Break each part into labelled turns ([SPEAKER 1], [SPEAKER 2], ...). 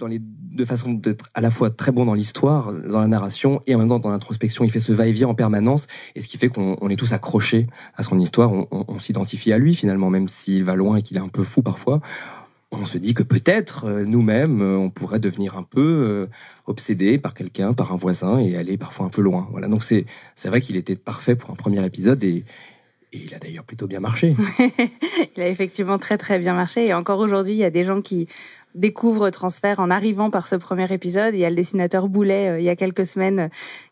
[SPEAKER 1] dans les deux façons d'être à la fois très bon dans l'histoire, dans la narration, et en même temps dans l'introspection. Il fait ce va-et-vient en permanence, et ce qui fait qu'on est tous accrochés à son histoire. On s'identifie à lui finalement, même s'il va loin et qu'il est un peu fou parfois. On se dit que peut-être euh, nous-mêmes, euh, on pourrait devenir un peu euh, obsédé par quelqu'un, par un voisin, et aller parfois un peu loin. Voilà. Donc c'est c'est vrai qu'il était parfait pour un premier épisode et et il a d'ailleurs plutôt bien marché.
[SPEAKER 2] il a effectivement très très bien marché. Et encore aujourd'hui, il y a des gens qui découvre Transfert en arrivant par ce premier épisode. Il y a le dessinateur Boulet, euh, il y a quelques semaines, euh,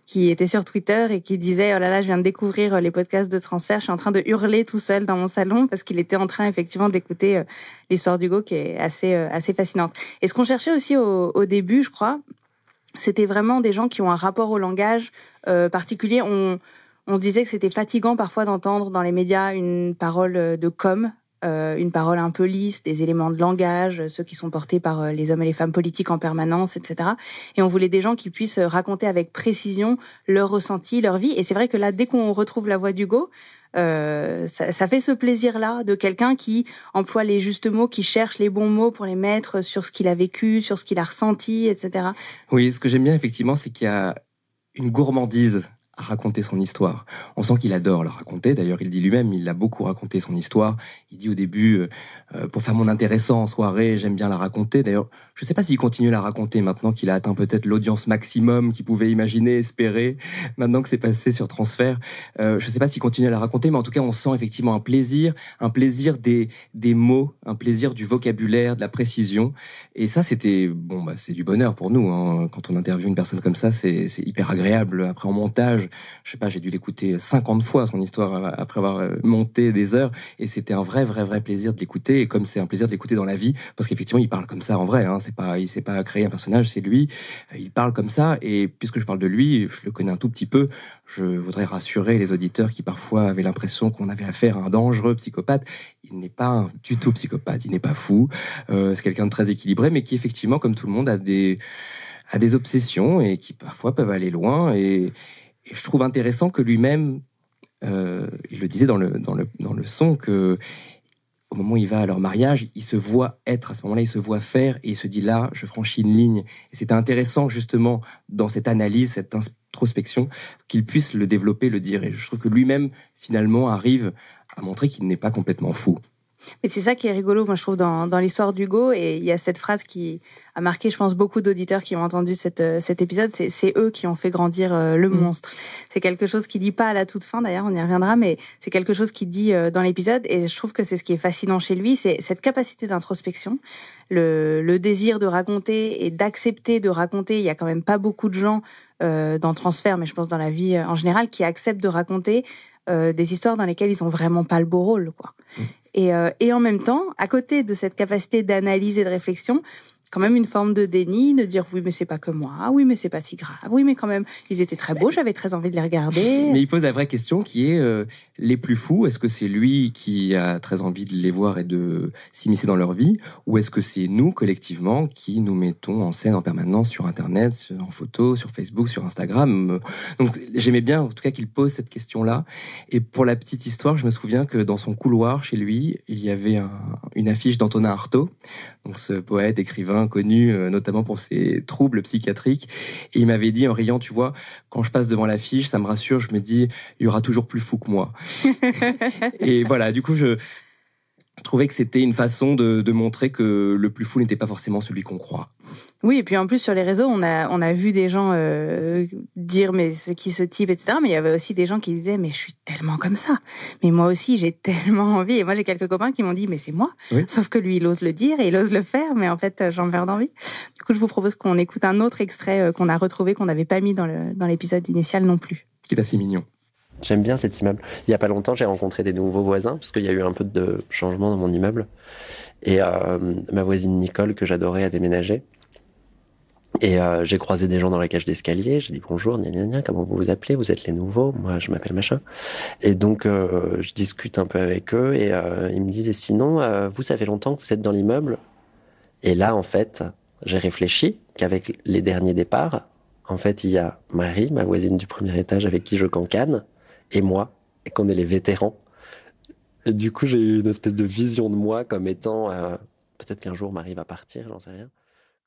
[SPEAKER 2] qui était sur Twitter et qui disait oh là là je viens de découvrir euh, les podcasts de transfert je suis en train de hurler tout seul dans mon salon parce qu'il était en train effectivement d'écouter l'histoire d'Hugo qui est assez assez fascinante et ce qu'on cherchait aussi au, au, début je crois c'était vraiment des gens qui ont un rapport au langage euh, particulier on disait que c'était fatigant parfois d'entendre dans les médias une parole de com euh, une parole un peu lisse, des éléments de langage, ceux qui sont portés par euh, les hommes et les femmes politiques en permanence, etc. Et on voulait des gens qui puissent raconter avec précision leur ressenti, leur vie. Et c'est vrai que là, dès qu'on retrouve la voix d'Hugo, euh, ça, ça, fait ce plaisir-là de quelqu'un qui emploie les justes mots, qui cherche les bons mots pour les mettre sur ce qu'il a vécu, sur ce qu'il a ressenti, etc.
[SPEAKER 1] Oui, ce que j'aime bien effectivement, c'est qu'il y a une gourmandise raconter son histoire. On sent qu'il adore la raconter. D'ailleurs, il dit lui-même, il a beaucoup raconté son histoire. Il dit au début, euh, euh, pour faire mon intéressant en soirée, j'aime bien la raconter. D'ailleurs, je ne sais pas s'il continue à la raconter maintenant qu'il a atteint peut-être l'audience maximum qu'il pouvait imaginer, espérer. Maintenant que c'est passé sur transfert, euh, je ne sais pas s'il continue à la raconter, mais en tout cas, on sent effectivement un plaisir, un plaisir des des mots, un plaisir du vocabulaire, de la précision. Et ça, c'était bon, bah, c'est du bonheur pour nous. Hein. Quand on interviewe une personne comme ça, c'est hyper agréable. Après en montage je sais pas, j'ai dû l'écouter 50 fois son histoire après avoir euh, monté des heures. Et c'était un vrai vrai vrai plaisir de l'écouter. Et comme c'est un plaisir de l'écouter dans la vie parce qu'effectivement il parle comme ça en vrai hein, c'est pas il s'est pas créé un personnage, c'est lui, euh, il parle comme ça. Et puisque je parle de lui, je le connais un tout petit peu, je voudrais rassurer les auditeurs qui parfois avaient l'impression qu'on avait affaire à un dangereux psychopathe, il n'est pas du tout psychopathe, il n'est pas fou, euh, c'est quelqu'un de très équilibré mais qui effectivement comme tout le monde a des a des obsessions et qui parfois peuvent aller loin. Et, et je trouve intéressant que lui-même, euh, il le disait dans le, dans le, dans le son, que au moment où il va à leur mariage, il se voit être, à ce moment-là, il se voit faire, et il se dit là, je franchis une ligne. Et c'était intéressant, justement, dans cette analyse, cette introspection, qu'il puisse le développer, le dire. Et je trouve que lui-même, finalement, arrive à montrer qu'il n'est pas complètement fou.
[SPEAKER 2] Mais c'est ça qui est rigolo, moi je trouve, dans, dans l'histoire d'Hugo. Et il y a cette phrase qui a marqué, je pense, beaucoup d'auditeurs qui ont entendu cette, euh, cet épisode. C'est eux qui ont fait grandir euh, le mm. monstre. C'est quelque chose qui dit pas à la toute fin, d'ailleurs, on y reviendra, mais c'est quelque chose qui dit euh, dans l'épisode. Et je trouve que c'est ce qui est fascinant chez lui, c'est cette capacité d'introspection, le, le désir de raconter et d'accepter de raconter. Il y a quand même pas beaucoup de gens euh, dans transfert, mais je pense dans la vie en général, qui acceptent de raconter euh, des histoires dans lesquelles ils ont vraiment pas le beau rôle, quoi. Mm. Et, euh, et en même temps, à côté de cette capacité d'analyse et de réflexion, quand même une forme de déni, de dire oui mais c'est pas que moi, oui mais c'est pas si grave, oui mais quand même ils étaient très beaux, j'avais très envie de les regarder.
[SPEAKER 1] Mais il pose la vraie question qui est euh, les plus fous, est-ce que c'est lui qui a très envie de les voir et de s'immiscer dans leur vie, ou est-ce que c'est nous collectivement qui nous mettons en scène en permanence sur internet, en photo, sur Facebook, sur Instagram? Donc j'aimais bien en tout cas qu'il pose cette question-là. Et pour la petite histoire, je me souviens que dans son couloir chez lui, il y avait un, une affiche d'Antonin Artaud, donc ce poète écrivain connu euh, notamment pour ses troubles psychiatriques. Et il m'avait dit en riant, tu vois, quand je passe devant l'affiche, ça me rassure, je me dis, il y aura toujours plus fou que moi. et voilà, du coup, je trouvais que c'était une façon de, de montrer que le plus fou n'était pas forcément celui qu'on croit.
[SPEAKER 2] Oui, et puis en plus sur les réseaux, on a on a vu des gens euh, dire mais c'est qui ce type, etc. Mais il y avait aussi des gens qui disaient mais je suis tellement comme ça. Mais moi aussi j'ai tellement envie. Et moi j'ai quelques copains qui m'ont dit mais c'est moi. Sauf que lui il ose le dire et il ose le faire, mais en fait j'en perds d'envie. Du coup je vous propose qu'on écoute un autre extrait euh, qu'on a retrouvé qu'on n'avait pas mis dans le dans l'épisode initial non plus.
[SPEAKER 1] Qui est assez mignon.
[SPEAKER 3] J'aime bien cet immeuble. Il y a pas longtemps, j'ai rencontré des nouveaux voisins parce qu'il y a eu un peu de changement dans mon immeuble. Et euh, ma voisine Nicole, que j'adorais, a déménagé. Et euh, j'ai croisé des gens dans la cage d'escalier. J'ai dit bonjour, gna gna gna, comment vous vous appelez? Vous êtes les nouveaux? Moi, je m'appelle machin. Et donc, euh, je discute un peu avec eux et euh, ils me disent et sinon, euh, vous, fait longtemps que vous êtes dans l'immeuble Et là, en fait, j'ai réfléchi qu'avec les derniers départs, en fait, il y a Marie, ma voisine du premier étage avec qui je cancane, et moi, et qu'on est les vétérans. Et du coup, j'ai eu une espèce de vision de moi comme étant euh, peut-être qu'un jour Marie va partir, j'en sais rien.